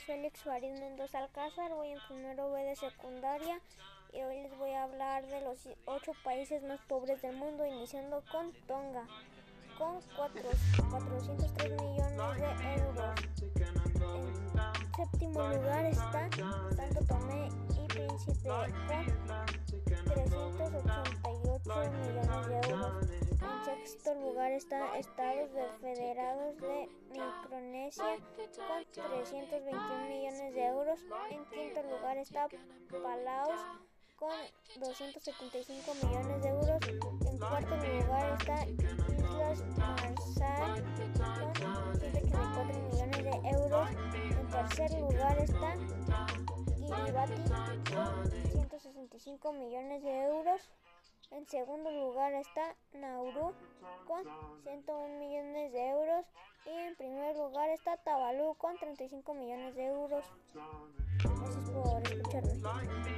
es Félix Farid Mendoza Alcázar, voy en primero B de secundaria y hoy les voy a hablar de los ocho países más pobres del mundo, iniciando con Tonga, con 4, 403 millones de euros. En séptimo lugar está Santo Tomé y Príncipe con 388 millones de euros. En sexto lugar está Estados de Con 321 millones de euros. En quinto lugar está Palaos con 275 millones de euros. En cuarto lugar está Islas Marshall con 184 millones de euros. En tercer lugar está Kiribati con 165 millones de euros. En segundo lugar está Nauru con 101 millones de euros está Tabalú con 35 millones de euros. Gracias por escucharme.